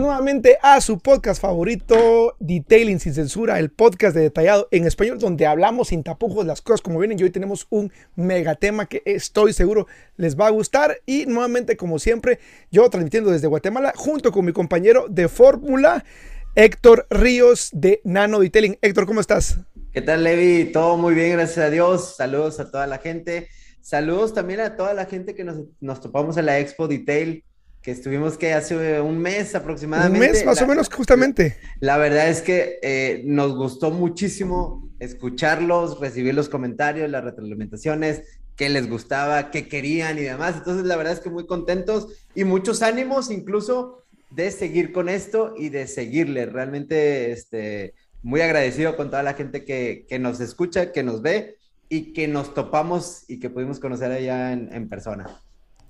nuevamente a su podcast favorito, Detailing sin censura, el podcast de detallado en español, donde hablamos sin tapujos las cosas como vienen. Y hoy tenemos un mega tema que estoy seguro les va a gustar. Y nuevamente, como siempre, yo transmitiendo desde Guatemala, junto con mi compañero de fórmula, Héctor Ríos de Nano Detailing. Héctor, ¿cómo estás? ¿Qué tal, Levi? Todo muy bien, gracias a Dios. Saludos a toda la gente. Saludos también a toda la gente que nos, nos topamos en la Expo Detail que estuvimos que hace un mes aproximadamente. Un mes más o menos, justamente. La verdad es que eh, nos gustó muchísimo escucharlos, recibir los comentarios, las retroalimentaciones, qué les gustaba, qué querían y demás. Entonces, la verdad es que muy contentos y muchos ánimos incluso de seguir con esto y de seguirle. Realmente, este, muy agradecido con toda la gente que, que nos escucha, que nos ve y que nos topamos y que pudimos conocer allá en, en persona.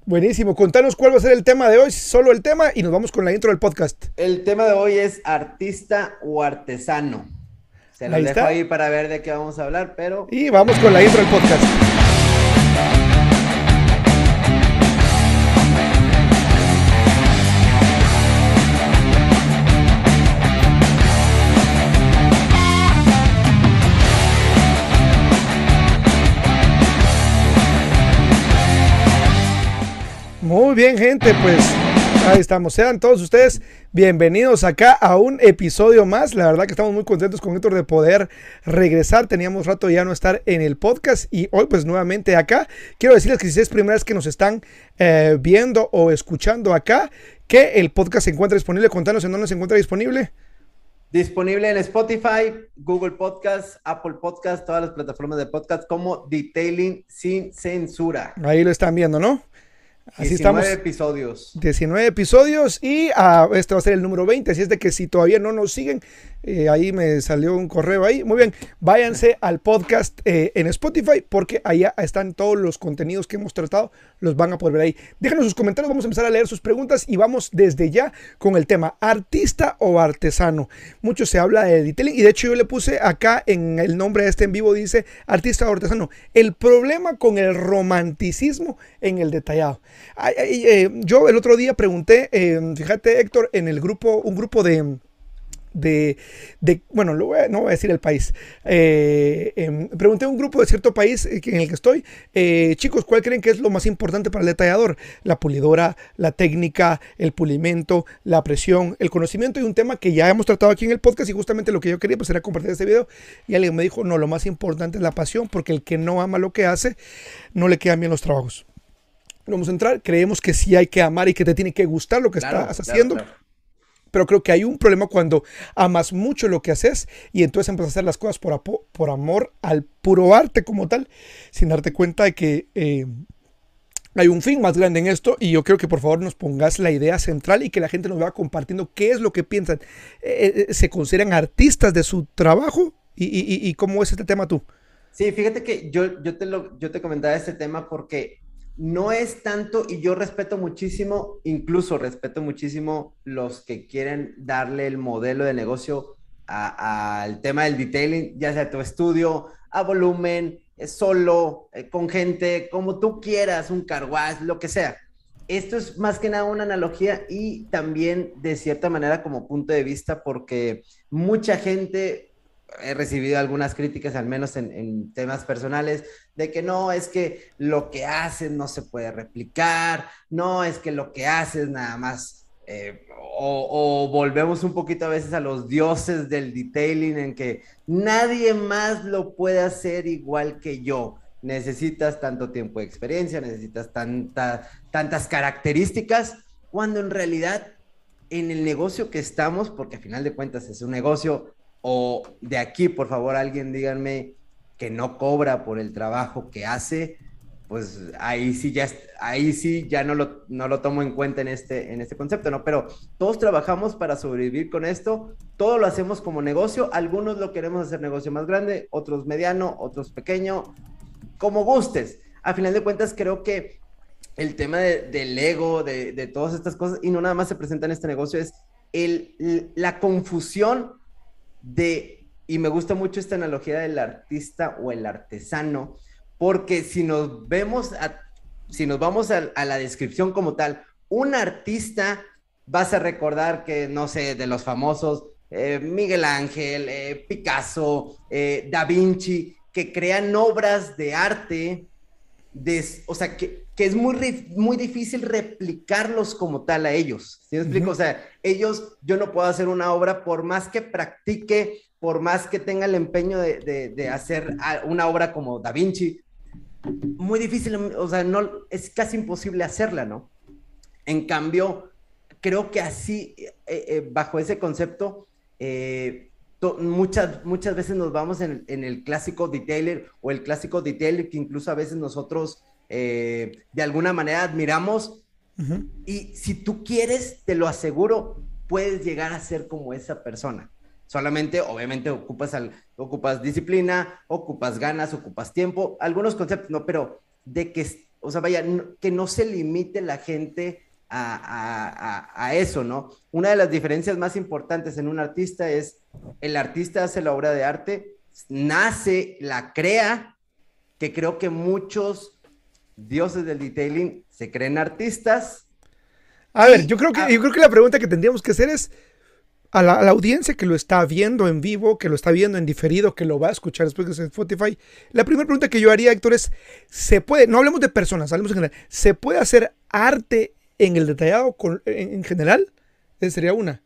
Buenísimo. Contanos cuál va a ser el tema de hoy, solo el tema, y nos vamos con la intro del podcast. El tema de hoy es artista o artesano. Se lo dejo ahí para ver de qué vamos a hablar, pero. Y vamos con la intro del podcast. Muy bien, gente, pues ahí estamos. Sean todos ustedes bienvenidos acá a un episodio más. La verdad que estamos muy contentos con Héctor de poder regresar. Teníamos rato ya no estar en el podcast y hoy pues nuevamente acá. Quiero decirles que si es primera vez que nos están eh, viendo o escuchando acá, que el podcast se encuentra disponible. Contanos en dónde se encuentra disponible. Disponible en Spotify, Google Podcast, Apple Podcast, todas las plataformas de podcast como Detailing sin censura. Ahí lo están viendo, ¿no? Así 19 episodios. 19 episodios y ah, este va a ser el número 20. Así es de que si todavía no nos siguen, eh, ahí me salió un correo ahí. Muy bien, váyanse al podcast eh, en Spotify porque allá están todos los contenidos que hemos tratado. Los van a poder ver ahí. Déjenos sus comentarios, vamos a empezar a leer sus preguntas y vamos desde ya con el tema artista o artesano. Mucho se habla de detailing y de hecho yo le puse acá en el nombre de este en vivo, dice artista o artesano. El problema con el romanticismo en el detallado. Eh, yo el otro día pregunté, fíjate Héctor, en el grupo, un grupo de de, bueno, no voy a decir el país. Eh, em, pregunté a un grupo de cierto país eh, en el que estoy, eh, chicos, ¿cuál creen que es lo más importante para el detallador? La pulidora, la técnica, el pulimento, la presión, el conocimiento y un tema que ya hemos tratado aquí en el podcast y justamente lo que yo quería pues era compartir este video y alguien me dijo, no, lo más importante es la pasión porque el que no ama lo que hace, no le quedan bien los trabajos. Vamos a entrar, creemos que sí hay que amar y que te tiene que gustar lo que estás haciendo pero creo que hay un problema cuando amas mucho lo que haces y entonces empiezas a hacer las cosas por, amor al puro arte como tal, sin darte cuenta de que eh, hay un fin más grande en esto y yo creo que por favor nos pongas la idea central y que la gente nos vaya compartiendo qué es lo que piensan. Eh, eh, ¿Se consideran artistas de su trabajo? ¿Y, cómo es este tema tú? Sí, fíjate que yo, te, lo, yo te comentaba este tema porque no es tanto, y yo respeto muchísimo, incluso respeto muchísimo los que quieren darle el modelo de negocio al tema del detailing, ya sea tu estudio, a volumen, eh, solo, eh, con gente, como tú quieras, un carguaz, lo que sea. Esto es más que nada una analogía y también de cierta manera como punto de vista porque mucha gente he recibido algunas críticas, al menos en, temas personales, de que no, es que lo que haces no se puede replicar, no, es que lo que haces nada más, eh, o, volvemos un poquito a veces a los dioses del detailing en que nadie más lo puede hacer igual que yo. Necesitas tanto tiempo de experiencia, necesitas tanta, tantas características, cuando en realidad en el negocio que estamos, porque a final de cuentas es un negocio, o de aquí, por favor, alguien díganme que no cobra por el trabajo que hace, pues ahí sí ya, ahí sí ya no lo, no lo tomo en cuenta en este, en este concepto, ¿no? Pero todos trabajamos para sobrevivir con esto, todo lo hacemos como negocio, algunos lo queremos hacer negocio más grande, otros mediano, otros pequeño, como gustes. A final de cuentas, creo que el tema del ego, de, de, todas estas cosas, y no nada más se presenta en este negocio, es el, la confusión de, y me gusta mucho esta analogía del artista o el artesano, porque si nos vemos, si nos vamos a, la descripción como tal, un artista vas a recordar que, no sé, de los famosos, eh, Miguel Ángel, eh, Picasso, eh, Da Vinci, que crean obras de arte, de, o sea, que, que es muy, muy difícil replicarlos como tal a ellos. ¿Sí me explico? O sea, ellos, yo no puedo hacer una obra por más que practique, por más que tenga el empeño de, de, de hacer una obra como Da Vinci, muy difícil, o sea, no, es casi imposible hacerla, ¿no? En cambio, creo que así, eh, eh, bajo ese concepto, eh, muchas, muchas veces nos vamos en, en, el clásico detailer o el clásico detailer que incluso a veces nosotros de alguna manera admiramos. Y si tú quieres, te lo aseguro, puedes llegar a ser como esa persona. Solamente, obviamente, ocupas, al, ocupas disciplina, ocupas ganas, ocupas tiempo, algunos conceptos, no, pero de que, o sea, vaya, que no se limite la gente a, a, a, eso, ¿no? Una de las diferencias más importantes en un artista es el artista hace la obra de arte, nace, la crea, que creo que muchos dioses del detailing se creen artistas. A ver, yo creo que, yo creo que la pregunta que tendríamos que hacer es, a la, audiencia que lo está viendo en vivo, que lo está viendo en diferido, que lo va a escuchar después de Spotify, la primera pregunta que yo haría, Héctor, es, ¿se puede, no hablemos de personas, hablemos en general, ¿se puede hacer arte en el detallado en, general? Esa sería una.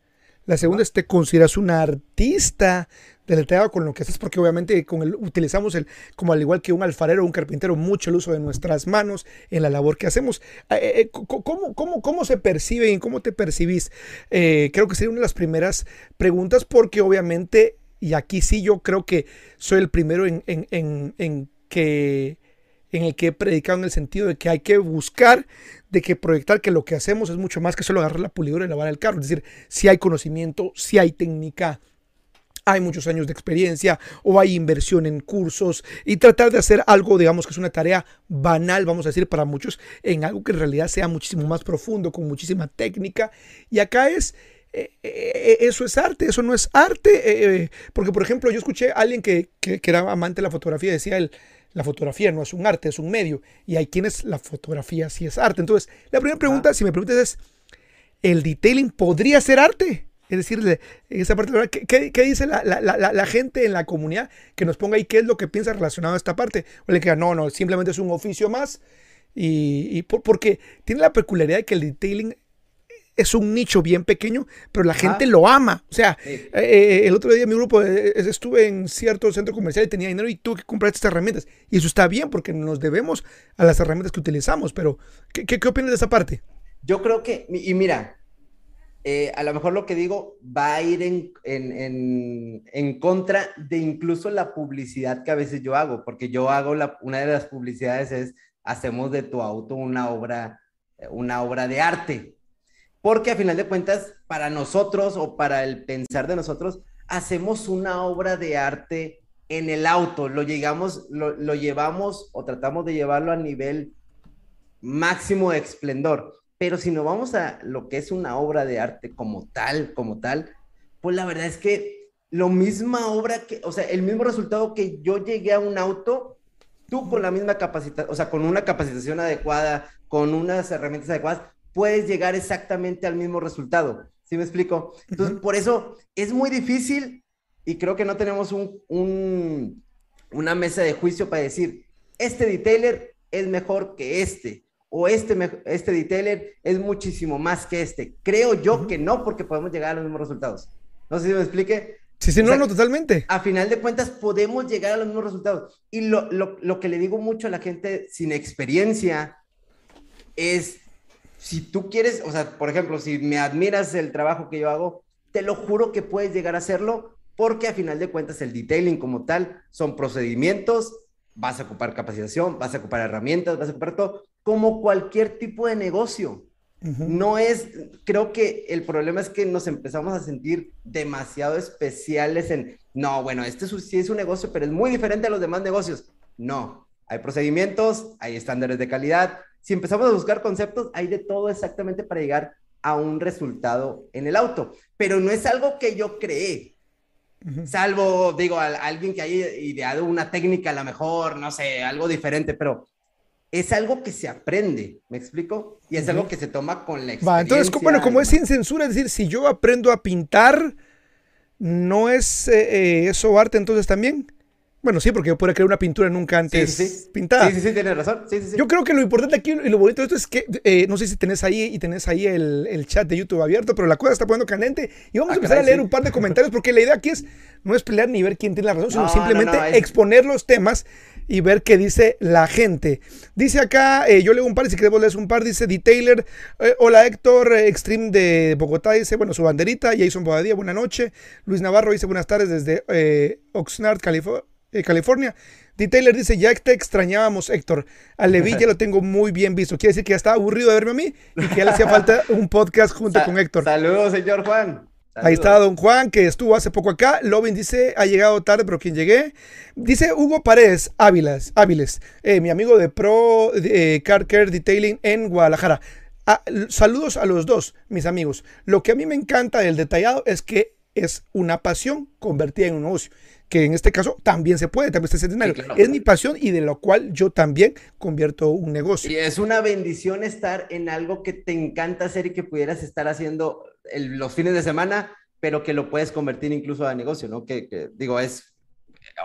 La segunda es, ¿te consideras un artista deleteado con lo que haces, porque obviamente con el, utilizamos el, como al igual que un alfarero o un carpintero, mucho el uso de nuestras manos en la labor que hacemos. Eh, eh, eh, ¿cómo, cómo, cómo, se percibe y cómo te percibís? creo que sería una de las primeras preguntas, porque obviamente, y aquí sí yo creo que soy el primero en, en, en, en que en el que he predicado en el sentido de que hay que buscar, de que proyectar que lo que hacemos es mucho más que solo agarrar la pulidora y lavar el carro. Es decir, si hay conocimiento, si hay técnica, hay muchos años de experiencia o hay inversión en cursos y tratar de hacer algo, digamos que es una tarea banal, vamos a decir, para muchos, en algo que en realidad sea muchísimo más profundo, con muchísima técnica. Y acá es... Eh, eh, eso es arte, eso no es arte. Eh, porque, por ejemplo, yo escuché a alguien que, que, era amante de la fotografía, decía él, la fotografía no es un arte, es un medio. Y hay quienes la fotografía sí es arte. Entonces, la primera pregunta, si me preguntas, es, ¿el detailing podría ser arte? Es decir, esa parte, ¿qué, qué dice la, la, la, la, gente en la comunidad que nos ponga ahí qué es lo que piensa relacionado a esta parte? O le queda, no, no, simplemente es un oficio más. Y, y porque tiene la peculiaridad de que el detailing es un nicho bien pequeño, pero la gente lo ama. O sea, eh, eh, el otro día mi grupo eh, estuve en cierto centro comercial y tenía dinero y tuve que comprar estas herramientas. Y eso está bien porque nos debemos a las herramientas que utilizamos. Pero, ¿qué, qué, qué opinas de esa parte? Yo creo que, y mira, eh, a lo mejor lo que digo va a ir en, en, en, contra de incluso la publicidad que a veces yo hago, porque yo hago la, una de las publicidades es hacemos de tu auto una obra, una obra de arte, porque a final de cuentas para nosotros o para el pensar de nosotros hacemos una obra de arte en el auto, lo llegamos, lo, llevamos o tratamos de llevarlo a nivel máximo de esplendor. Pero si no vamos a lo que es una obra de arte como tal, como tal, pues la verdad es que lo misma obra que, o sea, el mismo resultado que yo llegué a un auto, tú con la misma capacitación, o sea, con una capacitación adecuada, con unas herramientas adecuadas, puedes llegar exactamente al mismo resultado. ¿Sí me explico? Entonces, por eso es muy difícil y creo que no tenemos un, un, una mesa de juicio para decir, este detailer es mejor que este o este, este detailer es muchísimo más que este. Creo yo que no, porque podemos llegar a los mismos resultados. No sé si me explique. Sí, sí, no, no, totalmente. A final de cuentas, podemos llegar a los mismos resultados. Y lo, lo, lo que le digo mucho a la gente sin experiencia es, si tú quieres, o sea, por ejemplo, si me admiras el trabajo que yo hago, te lo juro que puedes llegar a hacerlo, porque a final de cuentas el detailing como tal son procedimientos, vas a ocupar capacitación, vas a ocupar herramientas, vas a ocupar todo, como cualquier tipo de negocio. No es, creo que el problema es que nos empezamos a sentir demasiado especiales en, no, bueno, este sí es un negocio, pero es muy diferente a los demás negocios. No, hay procedimientos, hay estándares de calidad. Si empezamos a buscar conceptos, hay de todo exactamente para llegar a un resultado en el auto, pero no es algo que yo creé. Salvo, digo, a, alguien que haya ideado una técnica a lo mejor, no sé, algo diferente, pero es algo que se aprende, ¿me explico? Y es algo que se toma con la experiencia. Va, entonces, bueno, como es sin censura, es decir, si yo aprendo a pintar, ¿no es eh, eh, eso arte entonces también? Bueno, sí, porque yo podría crear una pintura nunca antes sí, pintada. Sí, sí, sí, tienes razón. Yo creo que lo importante aquí y lo bonito de esto es que, eh, no sé si tenés ahí y tenés ahí el, chat de YouTube abierto, pero la cosa está poniendo candente y vamos a ah, empezar a leer un par de comentarios porque la idea aquí es no es pelear ni ver quién tiene la razón, sino simplemente exponer los temas y ver qué dice la gente. Dice acá, eh, yo leo un par, y si queremos leer un par, dice Detailer, eh, hola Héctor, Extreme de Bogotá, dice, bueno, su banderita, Jason Bodadía, buena noche. Luis Navarro dice, buenas tardes desde Oxnard, California. Eh, California. D. Taylor dice, ya te extrañábamos, Héctor. A Levi ya lo tengo muy bien visto. Quiere decir que ya estaba aburrido de verme a mí y que ya le hacía falta un podcast junto con Héctor. Saludos, señor Juan. Ahí está don Juan, que estuvo hace poco acá. Lovin dice, ha llegado tarde, pero quien llegué. Dice Hugo Paredes Áviles, Áviles eh, mi amigo de Pro eh, Car Care Detailing en Guadalajara. Ah, saludos a los dos, mis amigos. Lo que a mí me encanta del detallado es que es una pasión convertida en un negocio que en este caso también se puede, también está Es mi pasión y de lo cual yo también convierto un negocio. Y es una bendición estar en algo que te encanta hacer y que pudieras estar haciendo los fines de semana, pero que lo puedes convertir incluso a negocio, ¿no? Que, digo, es,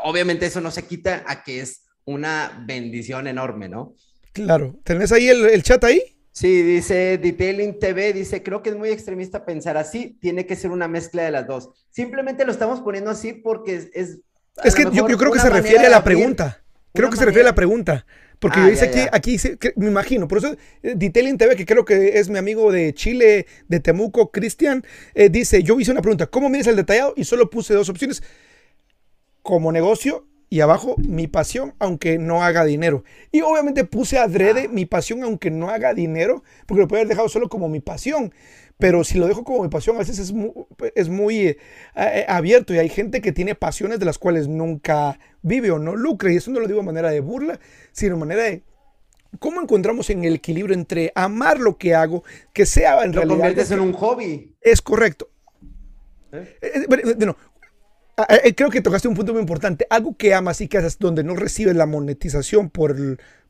obviamente eso no se quita a que es una bendición enorme, ¿no? Claro, ¿tenés ahí el, el chat ahí? Sí, dice Detailing TV, dice, creo que es muy extremista pensar así, tiene que ser una mezcla de las dos. Simplemente lo estamos poniendo así porque es... Es, que yo, creo que se refiere a la pregunta. Creo que se refiere a la pregunta. Porque yo ah, dice aquí, aquí dice, me imagino, por eso eh, Detailing TV, que creo que es mi amigo de Chile, de Temuco, Cristian, eh, dice, yo hice una pregunta, ¿cómo mides el detallado? Y solo puse dos opciones, como negocio y abajo mi pasión aunque no haga dinero. Y obviamente puse adrede mi pasión aunque no haga dinero, porque lo puedo haber dejado solo como mi pasión. Pero si lo dejo como mi pasión, a veces es muy, es muy eh, eh, abierto y hay gente que tiene pasiones de las cuales nunca vive o no lucra. Y eso no lo digo de manera de burla, sino de manera de ¿Cómo encontramos en el equilibrio entre amar lo que hago, que sea en lo realidad... conviertes en un hobby. Es correcto. ¿Eh? Ah, eh, creo que tocaste un punto muy importante. Algo que amas y que haces donde no recibes la monetización por,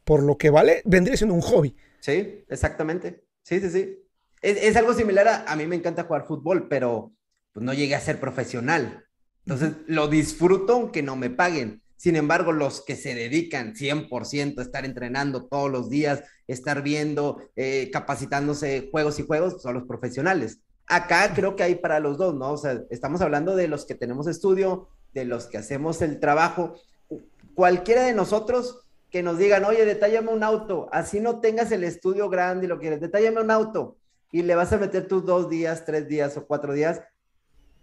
por lo que vale, vendría siendo un hobby. Sí, exactamente. Sí, sí, sí. Es, algo similar a, a mí me encanta jugar fútbol, pero pues, no llegué a ser profesional. Entonces, lo disfruto aunque no me paguen. Sin embargo, los que se dedican 100% a estar entrenando todos los días, estar viendo, eh, capacitándose juegos y juegos, son los profesionales acá creo que hay para los dos, ¿no? O sea, estamos hablando de los que tenemos estudio, de los que hacemos el trabajo. Cualquiera de nosotros que nos digan, oye, detállame un auto, así no tengas el estudio grande y lo quieres, detállame un auto y le vas a meter tus dos días, tres días o cuatro días,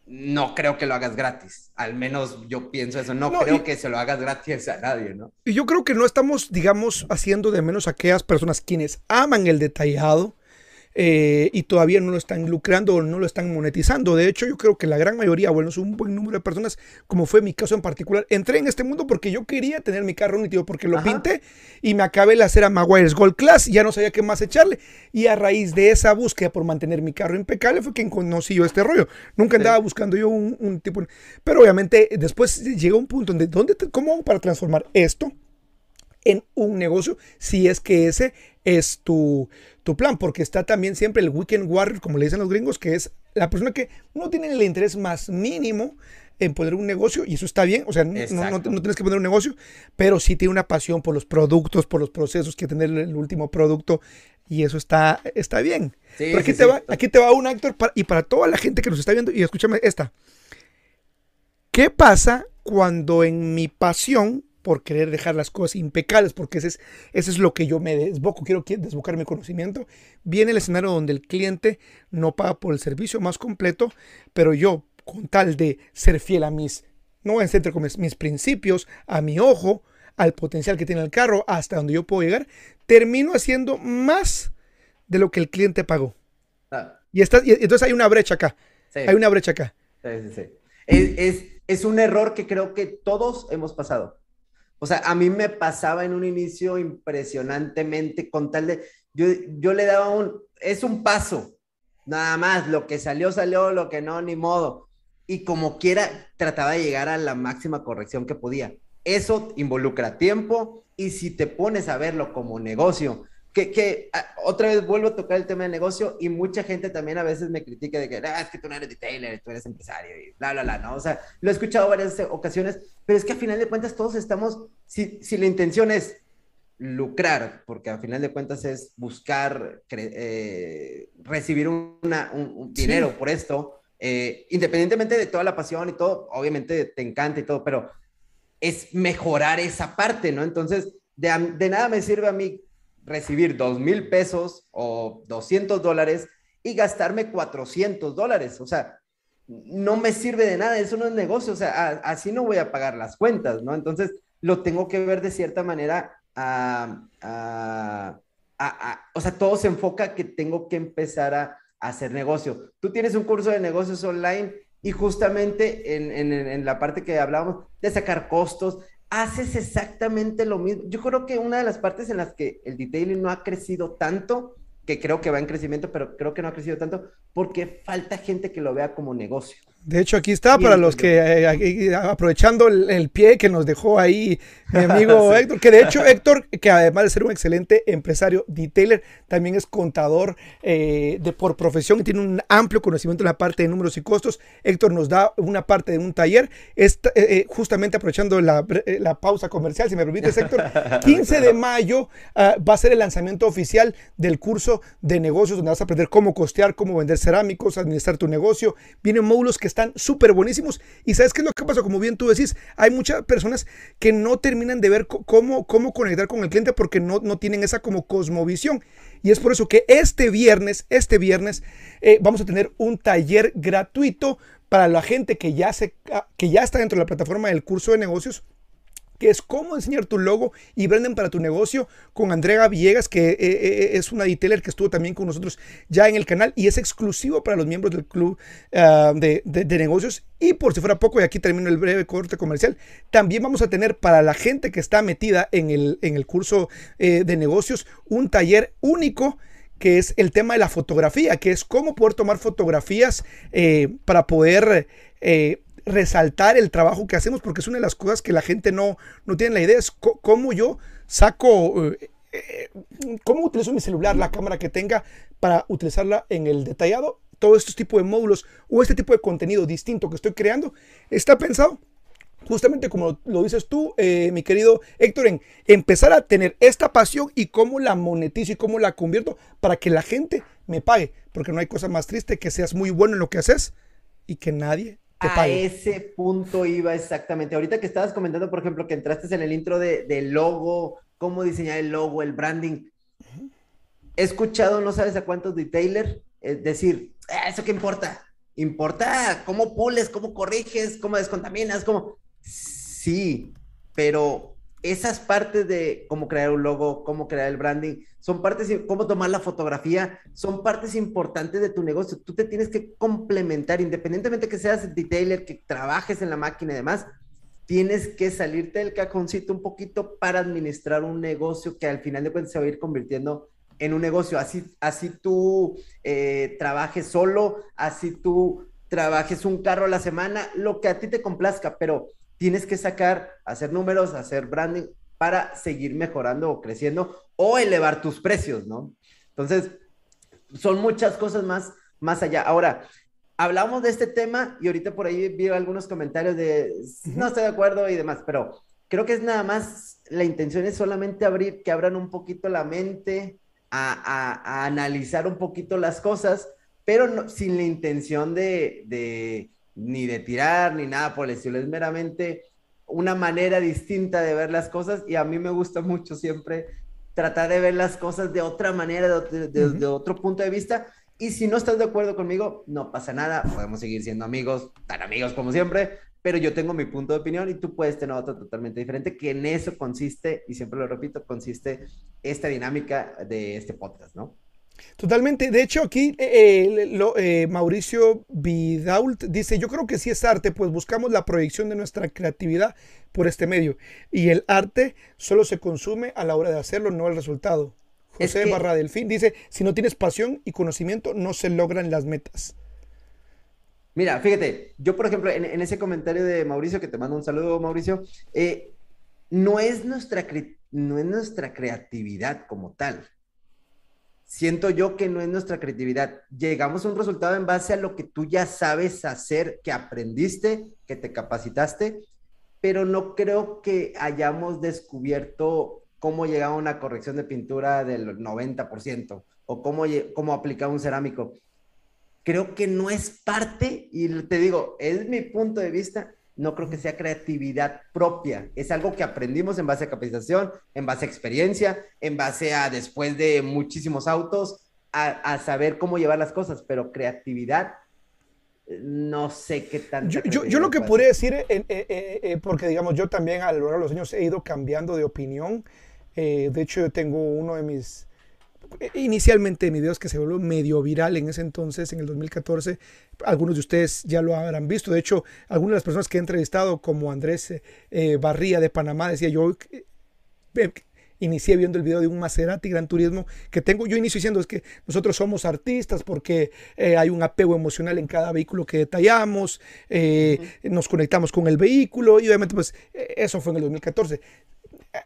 no creo que lo hagas gratis. Al menos yo pienso eso. No, creo que se lo hagas gratis a nadie, ¿no? Y yo creo que no estamos, digamos, haciendo de menos a aquellas personas quienes aman el detallado, eh, y todavía no lo están lucrando o no lo están monetizando. De hecho, yo creo que la gran mayoría, bueno, es un buen número de personas, como fue mi caso en particular, entré en este mundo porque yo quería tener mi carro nítido, porque lo pinté y me acabé la cera Maguire's Gold Class, y ya no sabía qué más echarle. Y a raíz de esa búsqueda por mantener mi carro impecable fue que conocí yo este rollo. Nunca andaba buscando yo un, tipo... Pero obviamente después llega un punto donde, ¿dónde ¿cómo hago para transformar esto? en un negocio si es que ese es tu, tu plan, porque está también siempre el weekend warrior, como le dicen los gringos, que es la persona que no tiene el interés más mínimo en poner un negocio, y eso está bien, o sea, no, no, tienes que poner un negocio, pero sí tiene una pasión por los productos, por los procesos, que tener el último producto, y eso está, está bien. pero aquí, te Va, aquí te va un actor, y para toda la gente que nos está viendo, y escúchame esta, ¿qué pasa cuando en mi pasión por querer dejar las cosas impecables, porque ese es, es lo que yo me desboco, quiero desbocar mi conocimiento. Viene el escenario donde el cliente no paga por el servicio más completo, pero yo, con tal de ser fiel a mis, no entre mis principios, a mi ojo, al potencial que tiene el carro, hasta donde yo puedo llegar, termino haciendo más de lo que el cliente pagó. Ah. Y, está, y entonces hay una brecha acá. Hay una brecha acá. es, es un error que creo que todos hemos pasado o sea, a mí me pasaba en un inicio impresionantemente con tal de, yo, yo le daba un, es un paso, nada más, lo que salió, salió, lo que no, ni modo. Y como quiera, trataba de llegar a la máxima corrección que podía. eso involucra tiempo y si te pones a verlo como negocio, que, que ah, otra vez vuelvo a tocar el tema de negocio y mucha gente también a veces me critica de que ah, es que tú no eres detailer, tú eres empresario y bla, bla, bla, ¿no? O sea, lo he escuchado varias ocasiones, pero es que a final de cuentas todos estamos, si, si la intención es lucrar, porque a final de cuentas es buscar eh, recibir una, un, dinero por esto, eh, independientemente de toda la pasión y todo, obviamente te encanta y todo, pero es mejorar esa parte, ¿no? Entonces, de, de nada me sirve a mí recibir dos mil pesos o 200 dólares y gastarme 400 dólares. O sea, no me sirve de nada, eso no es negocio, o sea, así no voy a pagar las cuentas, ¿no? Entonces, lo tengo que ver de cierta manera a, a, a, o sea, todo se enfoca que tengo que empezar a, hacer negocio. Tú tienes un curso de negocios online y justamente en, en, en la parte que hablábamos de sacar costos, haces exactamente lo mismo. Yo creo que una de las partes en las que el detailing no ha crecido tanto, que creo que va en crecimiento, pero creo que no ha crecido tanto, porque falta gente que lo vea como negocio. De hecho, aquí está para los que, eh, aprovechando el, pie que nos dejó ahí mi amigo Héctor, que de hecho Héctor, que además de ser un excelente empresario, detailer, también es contador eh, de por profesión y tiene un amplio conocimiento en la parte de números y costos. Héctor nos da una parte de un taller, eh, justamente aprovechando la, pausa comercial, si me permites Héctor, 15 de mayo ah, va a ser el lanzamiento oficial del curso de negocios donde vas a aprender cómo costear, cómo vender cerámicos, administrar tu negocio. Vienen módulos que están súper buenísimos. Y sabes qué es lo que pasa, como bien tú decís, hay muchas personas que no terminan de ver cómo, cómo conectar con el cliente porque no, no tienen esa como cosmovisión. Y es por eso que este viernes, este viernes, eh, vamos a tener un taller gratuito para la gente que ya, se, que ya está dentro de la plataforma del curso de negocios que es cómo enseñar tu logo y branding para tu negocio con Andrea Villegas, que eh, eh, eh, es una detailer que estuvo también con nosotros ya en el canal y es exclusivo para los miembros del club ah, de, negocios. Y por si fuera poco, y aquí termino el breve corte comercial, también vamos a tener para la gente que está metida en el, en el curso de negocios un taller único que es el tema de la fotografía, que es cómo poder tomar fotografías para poder resaltar el trabajo que hacemos, porque es una de las cosas que la gente no, no tiene la idea, es cómo yo saco, eh, eh, cómo utilizo mi celular, la cámara que tenga para utilizarla en el detallado. Todo este tipo de módulos o este tipo de contenido distinto que estoy creando está pensado justamente como lo dices tú, eh, mi querido Héctor, en empezar a tener esta pasión y cómo la monetizo y cómo la convierto para que la gente me pague. Porque no hay cosa más triste que seas muy bueno en lo que haces y que nadie a ese punto iba exactamente. Ahorita que estabas comentando, por ejemplo, que entraste en el intro de, logo, cómo diseñar el logo, el branding. He escuchado, no sabes a cuántos detailers, es decir, ah, ¿eso qué importa? Importa cómo pules, cómo corriges, cómo descontaminas, cómo... Sí, pero esas partes de cómo crear un logo, cómo crear el branding, son partes, cómo tomar la fotografía, son partes importantes de tu negocio. Tú te tienes que complementar, independientemente que seas detailer, que trabajes en la máquina y demás, tienes que salirte del cajoncito un poquito para administrar un negocio que al final de cuentas se va a ir convirtiendo en un negocio. Así, así tú eh, trabajes solo, así tú trabajes un carro a la semana, lo que a ti te complazca, pero tienes que sacar, hacer números, hacer branding para seguir mejorando o creciendo o elevar tus precios, ¿no? Entonces, son muchas cosas más, más allá. Ahora, hablamos de este tema y ahorita por ahí vi algunos comentarios de no estoy de acuerdo y demás, pero creo que es nada más, la intención es solamente abrir, que abran un poquito la mente a, analizar un poquito las cosas, pero sin la intención de ni de tirar, ni nada por el estilo. Es meramente una manera distinta de ver las cosas y a mí me gusta mucho siempre tratar de ver las cosas de otra manera, de, otro punto de vista. Y si no estás de acuerdo conmigo, no pasa nada, podemos seguir siendo amigos, tan amigos como siempre, pero yo tengo mi punto de opinión y tú puedes tener otro totalmente diferente, que en eso consiste, y siempre lo repito, consiste esta dinámica de este podcast, ¿no? Totalmente. De hecho, aquí eh, eh, Mauricio Vidault dice, yo creo que sí es arte, pues buscamos la proyección de nuestra creatividad por este medio. Y el arte solo se consume a la hora de hacerlo, no el resultado. José Barra Delfín dice, si no tienes pasión y conocimiento, no se logran las metas. Mira, fíjate, yo por ejemplo, en, ese comentario de Mauricio, que te mando un saludo, Mauricio, eh, no es nuestra, no es nuestra creatividad como tal. Siento yo que no es nuestra creatividad. Llegamos a un resultado en base a lo que tú ya sabes hacer, que aprendiste, que te capacitaste, pero no creo que hayamos descubierto cómo llegar una corrección de pintura del 90% o cómo, cómo aplicar un cerámico. Creo que no es parte, y te digo, es mi punto de vista, no creo que sea creatividad propia. Es algo que aprendimos en base a capacitación, en base a experiencia, en base a después de muchísimos autos, a, saber cómo llevar las cosas, pero creatividad, no sé qué tan... Yo, yo, lo que podría decir, eh, eh, eh, porque digamos, yo también a lo largo de los años he ido cambiando de opinión. de hecho, yo tengo uno de mis inicialmente mi videos que se volvió medio viral en ese entonces, en el 2014. Algunos de ustedes ya lo habrán visto. De hecho, algunas de las personas que he entrevistado, como Andrés eh, Barría de Panamá, decía yo, eh, inicié viendo el video de un Maserati Gran Turismo que tengo. Yo inicio diciendo es que nosotros somos artistas porque eh, hay un apego emocional en cada vehículo que detallamos, nos conectamos con el vehículo y obviamente pues eso fue en el 2014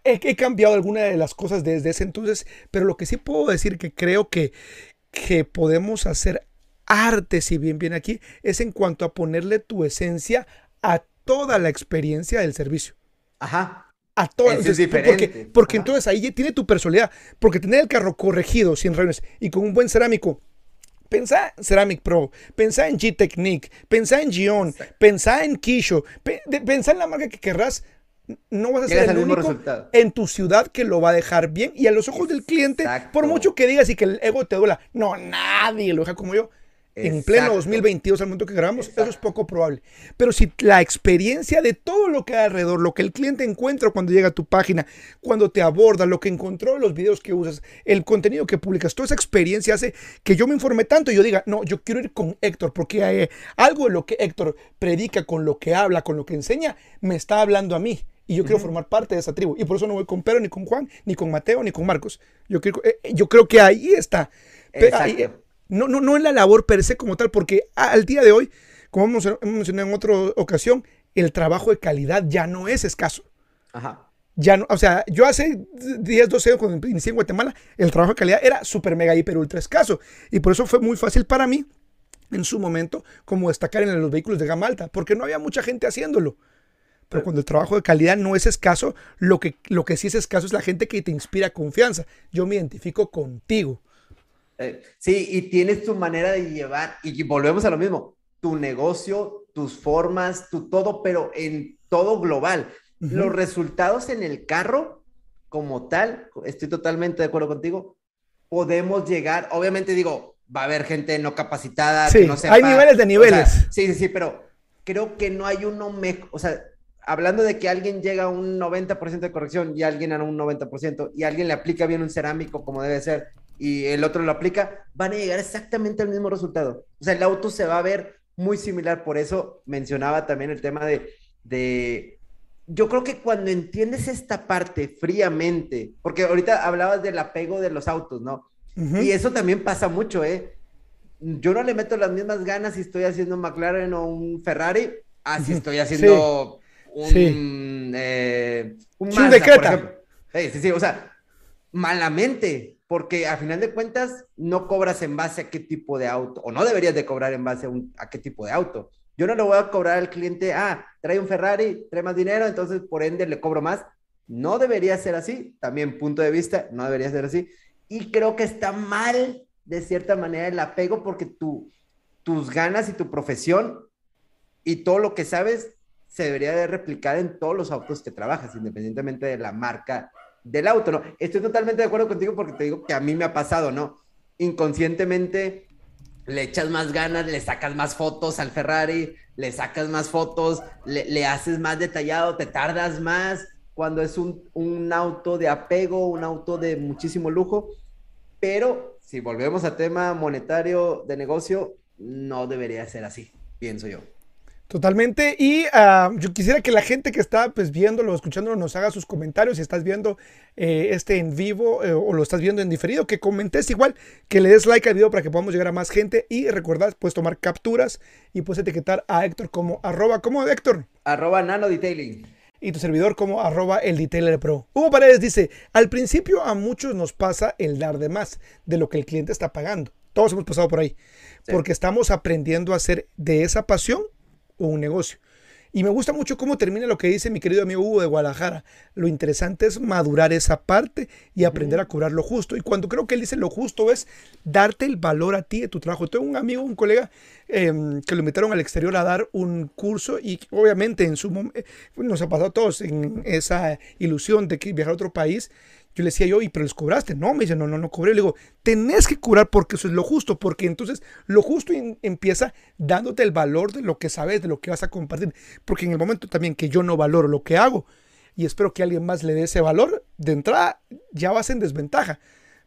he, cambiado algunas de las cosas desde ese entonces, pero lo que sí puedo decir que creo que, que podemos hacer arte, si bien viene aquí, es en cuanto a ponerle tu esencia a toda la experiencia del servicio. Ajá. A toda es Porque, porque entonces ahí tiene tu personalidad. Porque tener el carro corregido, sin reuniones y con un buen cerámico. Pensá en Ceramic Pro, pensá en G-Technique, pensá en Gion, pensá en Kisho, pensá en la marca que querrás no vas a ser el único en tu ciudad que lo va a dejar bien. Y a los ojos del cliente, por mucho que digas y que el ego te duela, no, nadie lo deja como yo. En pleno 2022, al momento que grabamos, eso es poco probable. Pero si la experiencia de todo lo que hay alrededor, lo que el cliente encuentra cuando llega a tu página, cuando te aborda, lo que encontró en los videos que usas, el contenido que publicas, toda esa experiencia hace que yo me informe tanto y yo diga, no, yo quiero ir con Héctor, porque hay algo de lo que Héctor predica, con lo que habla, con lo que enseña, me está hablando a mí y yo quiero formar parte de esa tribu. Y por eso no voy con Pedro, ni con Juan, ni con Mateo, ni con Marcos. Yo, quiero, eh, yo creo que ahí está. Eh, no, no, no en la labor per se como tal, porque al día de hoy, como hemos, mencionado en otra ocasión, el trabajo de calidad ya no es escaso. Ajá. Ya no, o sea, yo hace 10, 12 años cuando inicié en Guatemala, el trabajo de calidad era súper mega hiper ultra escaso. Y por eso fue muy fácil para mí en su momento como destacar en los vehículos de gama alta, porque no había mucha gente haciéndolo. Pero cuando el trabajo de calidad no es escaso, lo que, lo que sí es escaso es la gente que te inspira confianza. Yo me identifico contigo. Eh, sí, y tienes tu manera de llevar, y volvemos a lo mismo, tu negocio, tus formas, tu todo, pero en todo global. Los resultados en el carro, como tal, estoy totalmente de acuerdo contigo, podemos llegar, obviamente digo, va a haber gente no capacitada, sí, que no Hay niveles de niveles. sí, sí, sí, pero creo que no hay uno mejor, o sea, hablando de que alguien llega a un 90% de corrección y alguien a un 90% y alguien le aplica bien un cerámico como debe ser y el otro lo aplica, van a llegar exactamente al mismo resultado. O sea, el auto se va a ver muy similar. Por eso mencionaba también el tema de, de yo creo que cuando entiendes esta parte fríamente, porque ahorita hablabas del apego de los autos, ¿no? Y eso también pasa mucho, ¿eh? Yo no le meto las mismas ganas si estoy haciendo un McLaren o un Ferrari, así estoy haciendo un, sí. eh, un Mazda, Sí, sí, sí, o sea, malamente, porque a final de cuentas no cobras en base a qué tipo de auto, o no deberías de cobrar en base a, un, a qué tipo de auto. Yo no le voy a cobrar al cliente, ah, trae un Ferrari, trae más dinero, entonces por ende le cobro más. No debería ser así, también punto de vista, no debería ser así. Y creo que está mal, de cierta manera, el apego porque tu, tus ganas y tu profesión y todo lo que sabes se debería de replicar en todos los autos que trabajas, independientemente de la marca del auto, ¿no? Estoy totalmente de acuerdo contigo porque te digo que a mí me ha pasado, ¿no? Inconscientemente le echas más ganas, le sacas más fotos al Ferrari, le sacas más fotos, le, haces más detallado, te tardas más cuando es un, un, auto de apego, un auto de muchísimo lujo, pero si volvemos a tema monetario de negocio, no debería ser así, pienso yo. Totalmente. Y ah, yo quisiera que la gente que está pues viéndolo, escuchándolo, nos haga sus comentarios. Si estás viendo eh, este en vivo eh, o lo estás viendo en diferido, que comentes igual, que le des like al video para que podamos llegar a más gente. Y recordad, puedes tomar capturas y puedes etiquetar a Héctor como arroba, ¿cómo Héctor? Arroba nano detailing. y tu servidor como arroba el detailer pro. Hugo Paredes dice, al principio a muchos nos pasa el dar de más de lo que el cliente está pagando. Todos hemos pasado por ahí. Porque estamos aprendiendo a hacer de esa pasión un negocio. Y me gusta mucho cómo termina lo que dice mi querido amigo Hugo de Guadalajara. Lo interesante es madurar esa parte y aprender a cobrar lo justo. Y cuando creo que él dice lo justo es darte el valor a ti de tu trabajo. Tengo un amigo, un colega em, que lo invitaron al exterior a dar un curso y obviamente en su momento eh, nos ha pasado a todos en esa ilusión de que viajar a otro país yo le decía yo, ¿y pero les cobraste? No, me dice, no, no, no cobré. Le digo, tenés que cobrar porque eso es lo justo, porque entonces lo justo empieza dándote el valor de lo que sabes, de lo que vas a compartir. Porque en el momento también que yo no valoro lo que hago y espero que alguien más le dé ese valor, de entrada ya vas en desventaja.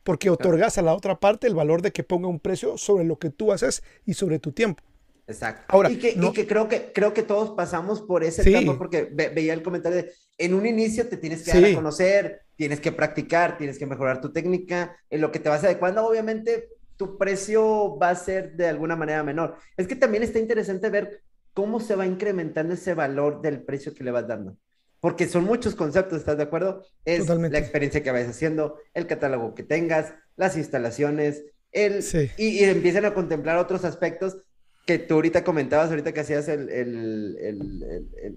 Porque otorgas a la otra parte el valor de que ponga un precio sobre lo que tú haces y sobre tu tiempo. Exacto. Ahora, y que, y que, creo que creo que todos pasamos por ese etapa porque veía el comentario de en un inicio te tienes que dar a conocer, tienes que practicar, tienes que mejorar tu técnica, en lo que te vas adecuando, obviamente tu precio va a ser de alguna manera menor. Es que también está interesante ver cómo se va incrementando ese valor del precio que le vas dando. Porque son muchos conceptos, ¿estás de acuerdo? Es la experiencia que vayas haciendo, el catálogo que tengas, las instalaciones, el, y, y, empiezan a contemplar otros aspectos que tú ahorita comentabas, ahorita que hacías el,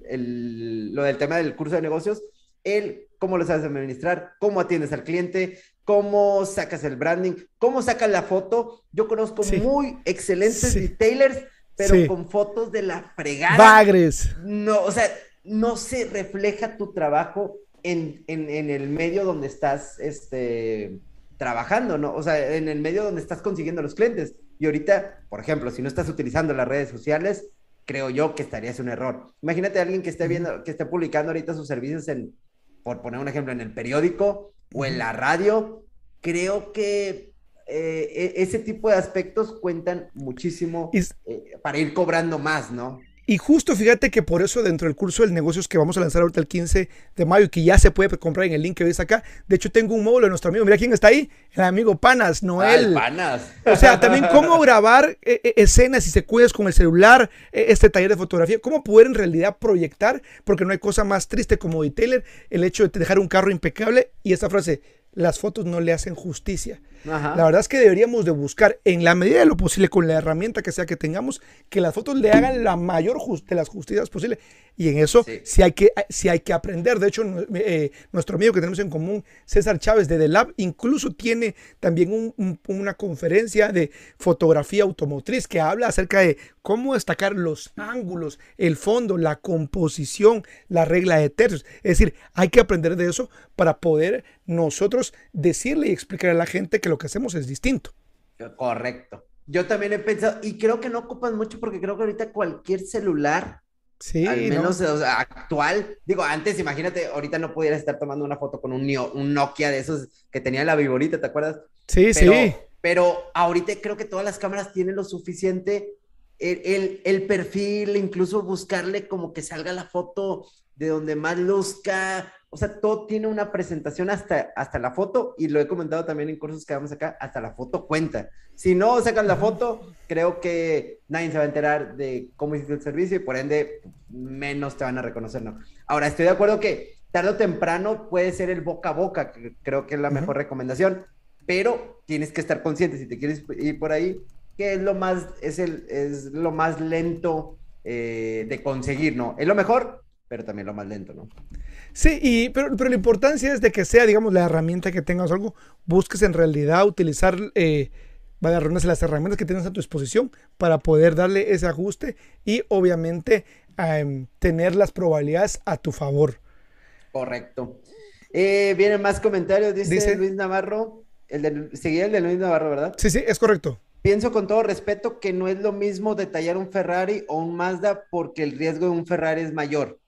el, lo del tema del curso de negocios, el cómo lo sabes administrar, cómo atiendes al cliente, cómo sacas el branding, cómo sacas la foto. Yo conozco muy excelentes retailers, pero con fotos de la fregada. Bagres. No, o sea, no se refleja tu trabajo en, en, en el medio donde estás este, trabajando, ¿no? O sea, en el medio donde estás consiguiendo los clientes. Y ahorita, por ejemplo, si no estás utilizando las redes sociales, creo yo que estarías un error. Imagínate a alguien que esté viendo, que esté publicando ahorita sus servicios en, por poner un ejemplo, en el periódico o en la radio. Creo que eh, e, ese tipo de aspectos cuentan muchísimo eh, para ir cobrando más, ¿no? Y justo fíjate que por eso dentro del curso de negocios que vamos a lanzar ahorita el 15 de mayo y que ya se puede comprar en el link que ves acá, de hecho tengo un módulo de nuestro amigo, mira quién está ahí, el amigo Panas, Noel. Panas. O sea, también cómo grabar eh, eh, escenas y secuencias con el celular, eh, este taller de fotografía, cómo poder en realidad proyectar, porque no hay cosa más triste como detailer, el hecho de dejar un carro impecable y esta frase, las fotos no le hacen justicia. La verdad es que deberíamos de buscar, en la medida de lo posible, con la herramienta que sea que tengamos, que las fotos le hagan la mayor de las justicias posible. Y en eso sí, hay, que, hay que aprender. De hecho, eh, nuestro amigo que tenemos en común, César Chávez de The Lab, incluso tiene también una conferencia de fotografía automotriz que habla acerca de cómo destacar los ángulos, el fondo, la composición, la regla de tercios. Es decir, hay que aprender de eso para poder nosotros decirle y explicar a la gente que lo que hacemos es distinto. Correcto. Yo también he pensado, y creo que no ocupan mucho porque creo que ahorita cualquier celular, sí, al menos actual, digo, antes imagínate, ahorita no pudieras estar tomando una foto con un, un Nokia de esos que tenía la viborita, ¿te acuerdas? Sí, sí. Pero ahorita creo que todas las cámaras tienen lo suficiente, el, el, el perfil, incluso buscarle como que salga la foto de donde más luzca, o sea, todo tiene una presentación hasta, hasta la foto, y lo he comentado también en cursos que vamos acá, hasta la foto cuenta. Si no sacan la foto, creo que nadie se va a enterar de cómo hiciste el servicio y por ende menos te van a reconocer, ¿no? Ahora, estoy de acuerdo que tarde o temprano puede ser el boca a boca, que creo que es la mejor recomendación, pero tienes que estar consciente si te quieres ir por ahí, que es lo más, es el, es lo más lento eh, de conseguir, ¿no? Es lo mejor, pero también lo más lento, ¿no? Sí, y, pero, pero la importancia es de que sea, digamos, la herramienta que tengas algo, busques en realidad utilizar, eh, vaya, las herramientas que tienes a tu disposición para poder darle ese ajuste y obviamente em, tener las probabilidades a tu favor. Correcto. Eh, vienen más comentarios, dice, Luis Navarro. El de, seguía el de Luis Navarro, ¿verdad? Sí, sí, es correcto. Pienso con todo respeto que no es lo mismo detallar un Ferrari o un Mazda porque el riesgo de un Ferrari es mayor.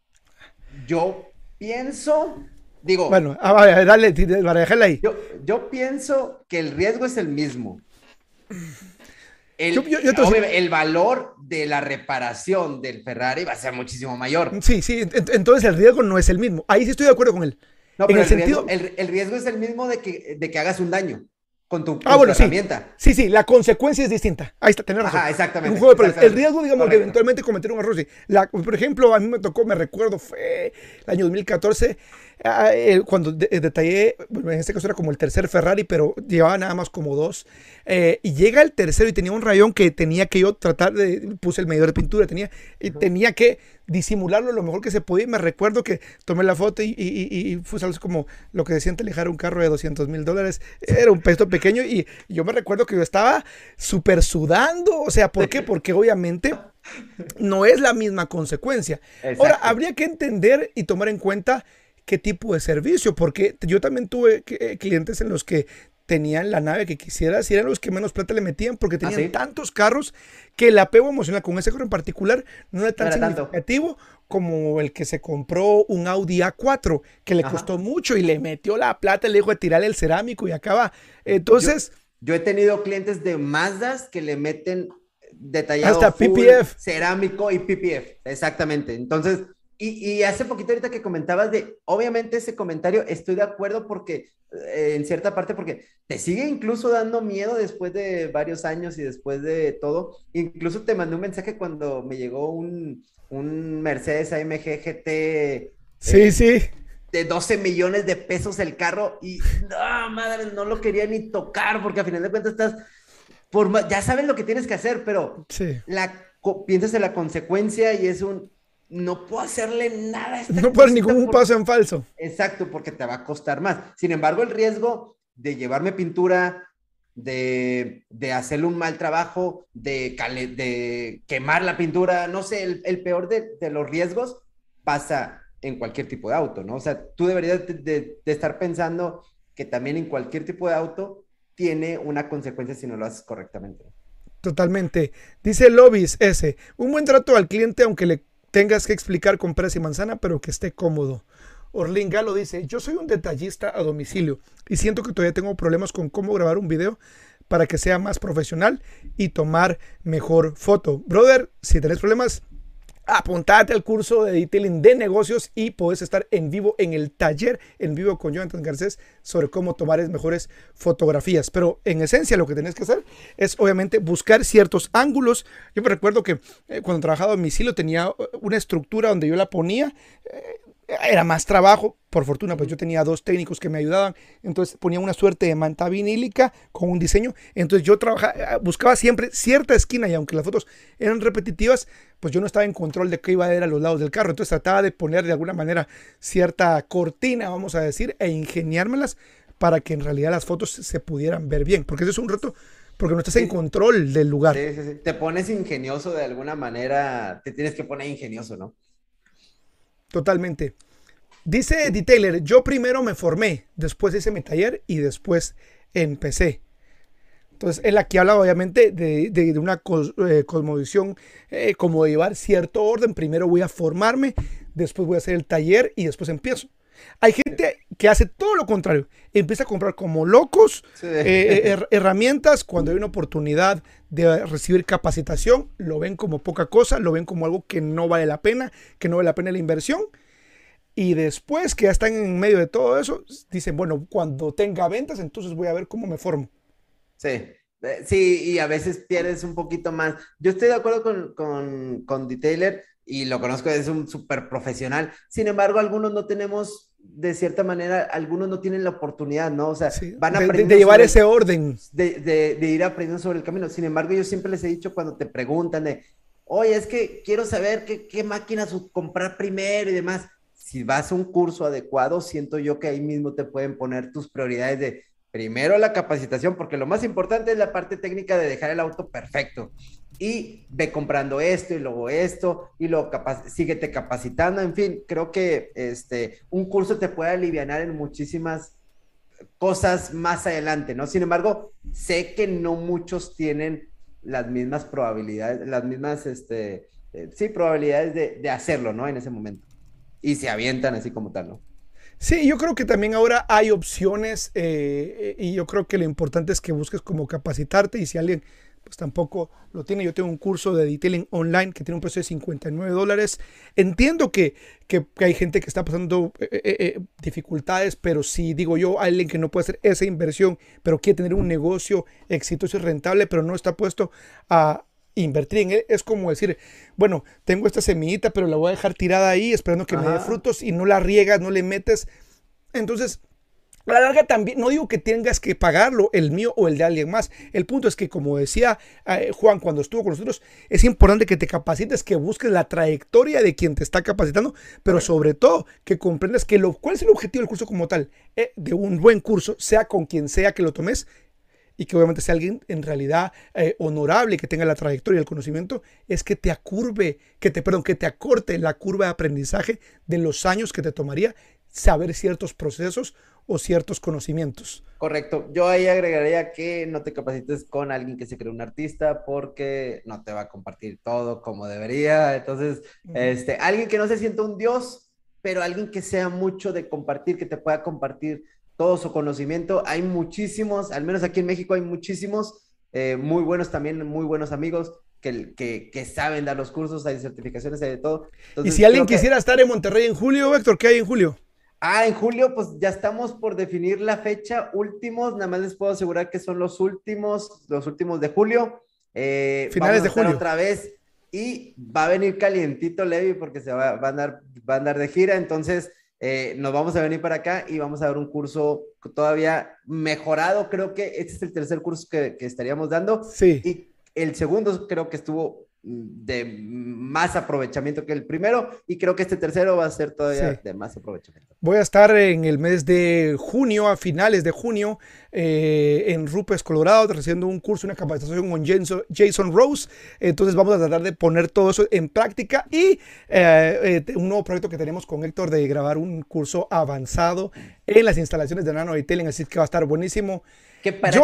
Yo pienso, digo. Bueno, a ver, dale, ahí. Yo, pienso que el riesgo es el mismo. El, valor de la reparación del Ferrari va a ser muchísimo mayor. Sí, sí, entonces el riesgo no es el mismo. Ahí sí estoy de acuerdo con él. No, pero el, riesgo, el, riesgo, es el mismo de que, de que hagas un daño. Con tu, ah, bueno, herramienta. Sí, sí, la consecuencia es distinta. Ahí está, tener razón. Ajá, exactamente. El riesgo, digamos, de eventualmente cometer un error. Sí. por ejemplo, a mí me tocó, me recuerdo, fue el año 2014, ah, cuando detallé, bueno, en este caso era como el tercer Ferrari, pero llevaba nada más como dos. Eh, y llega el tercero y tenía un rayón que tenía que yo tratar de, puse el medidor de pintura, tenía, y tenía que disimularlo lo mejor que se podía. Y me recuerdo que tomé la foto y, y, y, fue algo como lo que decían telejar un carro de 200 mil dólares. Era un peso pequeño y yo me recuerdo que yo estaba súper sudando. O sea, ¿por qué? Porque obviamente no es la misma consecuencia. Ahora, habría que entender y tomar en cuenta qué tipo de servicio, porque yo también tuve eh, clientes en los que tenían la nave que quisieras y eran los que menos plata le metían porque ¿Ah, tenían tantos carros que el apego emocional con ese carro en particular no era tan significativo como el que se compró un Audi A4 que le costó mucho y le metió la plata, le dijo de tirarle el cerámico y acaba. Entonces... Yo, he tenido clientes de Mazdas que le meten detallado hasta PPF. cerámico y PPF, exactamente. Entonces, y, hace poquito ahorita que comentabas de, obviamente ese comentario estoy de acuerdo porque, eh, en cierta parte, porque te sigue incluso dando miedo después de varios años y después de todo. Incluso te mandé un mensaje cuando me llegó un, un Mercedes AMG GT. Sí, eh, sí. De 12 millones de pesos el carro y, no, madre, no lo quería ni tocar porque a final de cuentas estás, por, ya sabes lo que tienes que hacer, pero la, piensas en la consecuencia y es un no puedo hacerle nada a esta No puedo ningún paso en falso. Exacto, porque te va a costar más. Sin embargo, el riesgo de llevarme pintura, de, de hacerle un mal trabajo, de, de quemar la pintura, no sé, el, peor de, los riesgos pasa en cualquier tipo de auto, ¿no? O sea, tú deberías de, estar pensando que también en cualquier tipo de auto tiene una consecuencia si no lo haces correctamente. Totalmente. Dice Lobis ese, un buen trato al cliente aunque le tengas que explicar con presa y manzana, pero que esté cómodo. Orlin Galo dice, yo soy un detallista a domicilio y siento que todavía tengo problemas con cómo grabar un video para que sea más profesional y tomar mejor foto. Brother, si tenés problemas, apuntate al curso de detailing de negocios y puedes estar en vivo en el taller en vivo con Jonathan Garcés sobre cómo tomar mejores fotografías. Pero en esencia lo que tenés que hacer es obviamente buscar ciertos ángulos. Yo me recuerdo que eh, cuando trabajaba en mi silo tenía eh, una estructura donde yo la ponía. Eh, era más trabajo. Por fortuna, pues yo tenía dos técnicos que me ayudaban. Entonces ponía una suerte de manta vinílica con un diseño. Entonces yo trabajaba, eh, buscaba siempre cierta esquina y aunque las fotos eran repetitivas, pues yo no estaba en control de qué iba a ir a los lados del carro. Entonces trataba de poner de alguna manera cierta cortina, vamos a decir, e ingeniármelas para que en realidad las fotos se pudieran ver bien. Porque eso es un reto porque no estás en control del lugar. Sí, sí, sí. Te pones ingenioso de alguna manera, te tienes que poner ingenioso, ¿no? Totalmente. Dice Eddie Taylor, yo primero me formé, después hice mi taller y después empecé. Entonces, él aquí habla obviamente de, una eh, cosmovisión eh, como de llevar cierto orden. Primero voy a formarme, después voy a hacer el taller y después empiezo. Hay gente que hace todo lo contrario. Empieza a comprar como locos eh, herramientas cuando hay una oportunidad de recibir capacitación. Lo ven como poca cosa, lo ven como algo que no vale la pena, que no vale la pena la inversión. Y después que ya están en medio de todo eso, dicen, bueno, cuando tenga ventas, entonces voy a ver cómo me formo. Sí, eh, sí, y a veces pierdes un poquito más. Yo estoy de acuerdo con, con, con Detailer y lo conozco, es un súper profesional. Sin embargo, algunos no tenemos de cierta manera, algunos no tienen la oportunidad, ¿no? O sea, van a de, de, llevar ese orden. De, de, ir aprendiendo sobre el camino. Sin embargo, yo siempre les he dicho cuando te preguntan de, oye, es que quiero saber qué, qué máquinas comprar primero y demás. Si vas a un curso adecuado, siento yo que ahí mismo te pueden poner tus prioridades de primero la capacitación, porque lo más importante es la parte técnica de dejar el auto perfecto y ve comprando esto y luego esto y luego capaz, síguete capacitando, en fin, creo que este, un curso te puede aliviar en muchísimas cosas más adelante, ¿no? Sin embargo, sé que no muchos tienen las mismas probabilidades, las mismas, este, eh, sí, probabilidades de, hacerlo, ¿no? En ese momento. Y se avientan así como tal, ¿no? Sí, yo creo que también ahora hay opciones eh, y yo creo que lo importante es que busques como capacitarte y si alguien pues tampoco lo tiene. Yo tengo un curso de detailing online que tiene un precio de 59 dólares. Entiendo que, que, hay gente que está pasando eh, eh, eh, dificultades, pero si digo yo, alguien que no puede hacer esa inversión, pero quiere tener un negocio exitoso y rentable, pero no está puesto a invertir en él, es como decir, bueno, tengo esta semillita, pero la voy a dejar tirada ahí esperando que me dé frutos y no la riegas, no le metes. Entonces, a la larga también, no digo que tengas que pagarlo, el mío o el de alguien más. El punto es que, como decía eh, Juan cuando estuvo con nosotros, es importante que te capacites, que busques la trayectoria de quien te está capacitando, pero sobre todo que comprendas que lo, cuál es el objetivo del curso como tal, eh, de un buen curso, sea con quien sea que lo tomes, y que obviamente sea alguien en realidad eh, honorable, que tenga la trayectoria y el conocimiento, es que te acurve, que te, perdón, que te acorte la curva de aprendizaje de los años que te tomaría saber ciertos procesos o ciertos conocimientos. Correcto. Yo ahí agregaría que no te capacites con alguien que se cree un artista porque no te va a compartir todo como debería. Entonces, este, alguien que no se sienta un dios, pero alguien que sea mucho de compartir, que te pueda compartir todo su conocimiento. Hay muchísimos, al menos aquí en México hay muchísimos, eh, muy buenos también, muy buenos amigos. Que, que, que, saben dar los cursos, hay certificaciones, hay de todo. y si alguien quisiera estar en Monterrey en julio, Héctor, ¿qué hay en julio? Ah, en julio, pues ya estamos por definir la fecha. Últimos, nada más les puedo asegurar que son los últimos, los últimos de julio. Eh, Finales de julio. Otra vez. Y va a venir calientito Levi porque se va, va, a, andar, va a andar de gira. Entonces, eh, nos vamos a venir para acá y vamos a dar un curso todavía mejorado. Creo que este es el tercer curso que, que estaríamos dando. Sí. Y el segundo creo que estuvo de más aprovechamiento que el primero y creo que este tercero va a ser todavía de más aprovechamiento. Voy a estar en el mes de junio, a finales de junio, eh, en Rupes, Colorado, haciendo un curso, una capacitación con Jason, Rose. Entonces vamos a tratar de poner todo eso en práctica y eh, eh, un nuevo proyecto que tenemos con Héctor de grabar un curso avanzado en las instalaciones de Nano Detailing, así que va a estar buenísimo. Que para,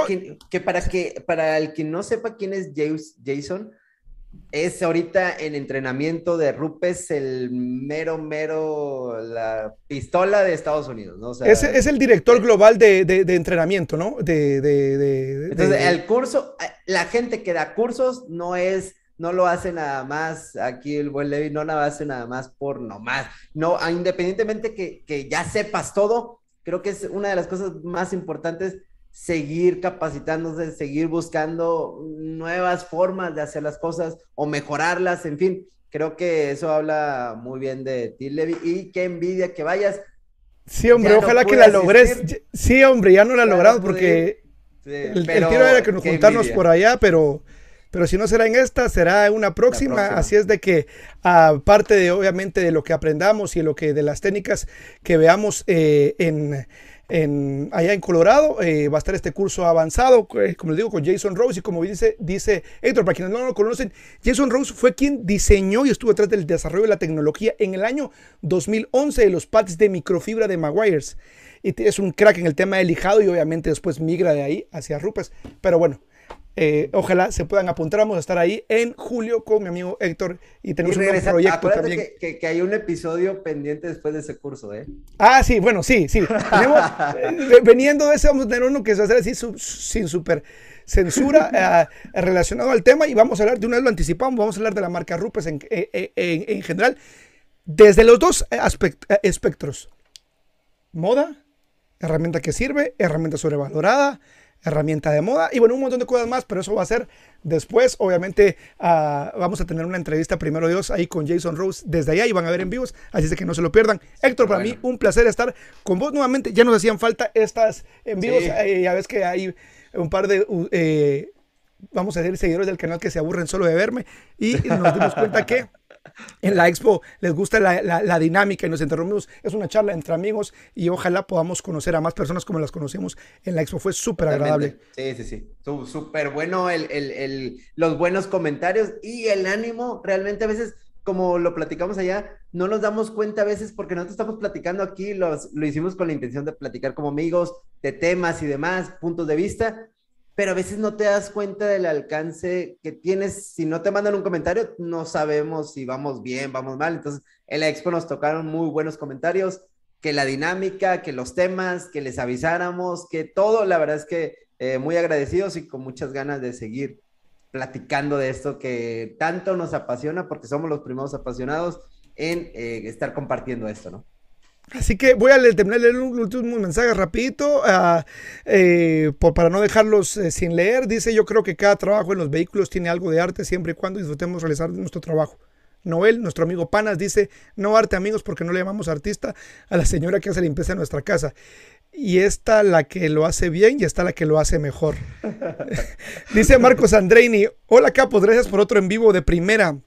que para, que, para el que no sepa quién es Jason, es ahorita en entrenamiento de Rupes el mero, mero, la pistola de Estados Unidos, ¿no? es, el director global de, entrenamiento, ¿no? De, Entonces, el curso, la gente que da cursos no es, no lo hace nada más, aquí el buen Levi no lo hace nada más por nomás, no, independientemente que, que ya sepas todo, creo que es una de las cosas más importantes seguir capacitándose, seguir buscando nuevas formas de hacer las cosas o mejorarlas, en fin, creo que eso habla muy bien de ti, Levi, y qué envidia que vayas. Sí, hombre, ojalá que la logres. Sí, hombre, ya no la he logrado porque el, tiro era que nos juntarnos por allá, pero, pero si no será en esta, será en una próxima. Así es de que, aparte de obviamente de lo que aprendamos y lo que de las técnicas que veamos eh, en allá en Colorado. Eh, va a estar este curso avanzado, eh, como les digo, con Jason Rose. Y como dice, dice Héctor, para quienes no lo conocen, Jason Rose fue quien diseñó y estuvo detrás del desarrollo de la tecnología en el año 2011 de los pads de microfibra de Maguires. Y es un crack en el tema del lijado y obviamente después migra de ahí hacia Rupes. Pero bueno, eh, ojalá se puedan apuntar. Vamos a estar ahí en julio con mi amigo Héctor y tenemos un proyecto también. Que, que, hay un episodio pendiente después de ese curso, ¿eh? Ah, sí, bueno, sí, sí. Tenemos, eh, veniendo de ese, vamos a tener uno que se va a hacer así sin super censura eh, relacionado al tema y vamos a hablar, de una vez lo anticipamos, vamos a hablar de la marca Rupes en, en general, desde los dos espectros. Moda, herramienta que sirve, herramienta sobrevalorada, herramienta de moda y bueno, un montón de cosas más, pero eso va a ser después. Obviamente ah, vamos a tener una entrevista, primero Dios, ahí con Jason Rose desde allá y van a ver en vivos, así es que no se lo pierdan. Héctor, para mí un placer estar con vos nuevamente. Ya nos hacían falta estas en vivos, eh, ya ves que hay un par de... Eh, vamos a decir, seguidores del canal que se aburren solo de verme y nos dimos cuenta que en la expo les gusta la, dinámica y nos interrumpimos. Es una charla entre amigos y ojalá podamos conocer a más personas como las conocimos en la expo. Fue súper agradable. Sí, sí, sí. Súper bueno el, los buenos comentarios y el ánimo. Realmente a veces, como lo platicamos allá, no nos damos cuenta a veces porque nosotros estamos platicando aquí, los, lo hicimos con la intención de platicar como amigos de temas y demás, puntos de vista pero a veces no te das cuenta del alcance que tienes. Si no te mandan un comentario, no sabemos si vamos bien, vamos mal. Entonces, en la expo nos tocaron muy buenos comentarios, que la dinámica, que los temas, que les avisáramos, que todo, la verdad es que eh, muy agradecidos y con muchas ganas de seguir platicando de esto que tanto nos apasiona porque somos los primeros apasionados en eh, estar compartiendo esto, ¿no? Así que voy a leer, terminar de leer un último mensaje rapidito uh, eh, para no dejarlos eh, sin leer. Dice, yo creo que cada trabajo en los vehículos tiene algo de arte siempre y cuando disfrutemos realizar nuestro trabajo. Noel, nuestro amigo Panas, dice, no arte amigos porque no le llamamos artista a la señora que hace limpieza en nuestra casa. Y esta la que lo hace bien y está la que lo hace mejor. dice Marcos Andreini, hola capos, gracias por otro en vivo de primera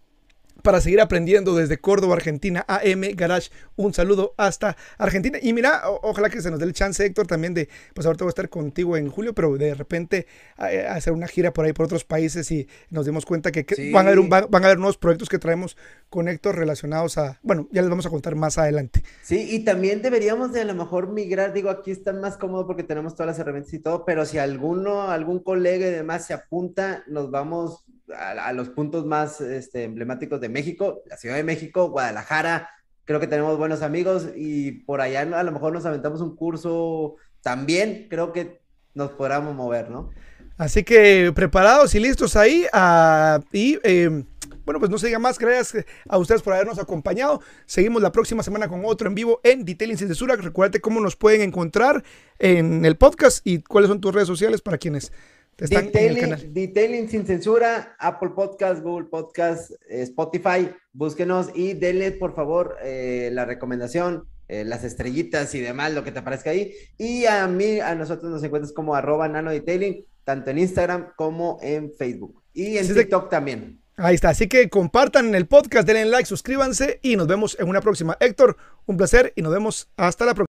para seguir aprendiendo desde Córdoba, Argentina, AM Garage. Un saludo hasta Argentina. Y mira, ojalá que se nos dé el chance, Héctor, también de, pues ahorita voy a estar contigo en julio, pero de repente hacer una gira por ahí, por otros países y nos dimos cuenta que, van, a haber van, a haber nuevos proyectos que traemos con Héctor relacionados a, bueno, ya les vamos a contar más adelante. Sí, y también deberíamos de a lo mejor migrar, digo, aquí está más cómodo porque tenemos todas las herramientas y todo, pero si alguno, algún colega y demás se apunta, nos vamos a, los puntos más este, emblemáticos de México, la Ciudad de México, Guadalajara, creo que tenemos buenos amigos y por allá a lo mejor nos aventamos un curso también, creo que nos podamos mover, ¿no? Así que preparados y listos ahí. Uh, y eh, bueno, pues no se diga más. Gracias a ustedes por habernos acompañado. Seguimos la próxima semana con otro en vivo en Detailing Sin Censura. Recuerda cómo nos pueden encontrar en el podcast y cuáles son tus redes sociales para quienes Detailing, sin censura, Apple Podcast, Google Podcast, Spotify, búsquenos y denle por favor eh, la recomendación, eh, las estrellitas y demás, lo que te parezca ahí. Y a mí, a nosotros nos encuentras como arroba nano detailing, tanto en Instagram como en Facebook. Y en TikTok también. Ahí está, así que compartan el podcast, denle like, suscríbanse y nos vemos en una próxima. Héctor, un placer y nos vemos hasta la próxima.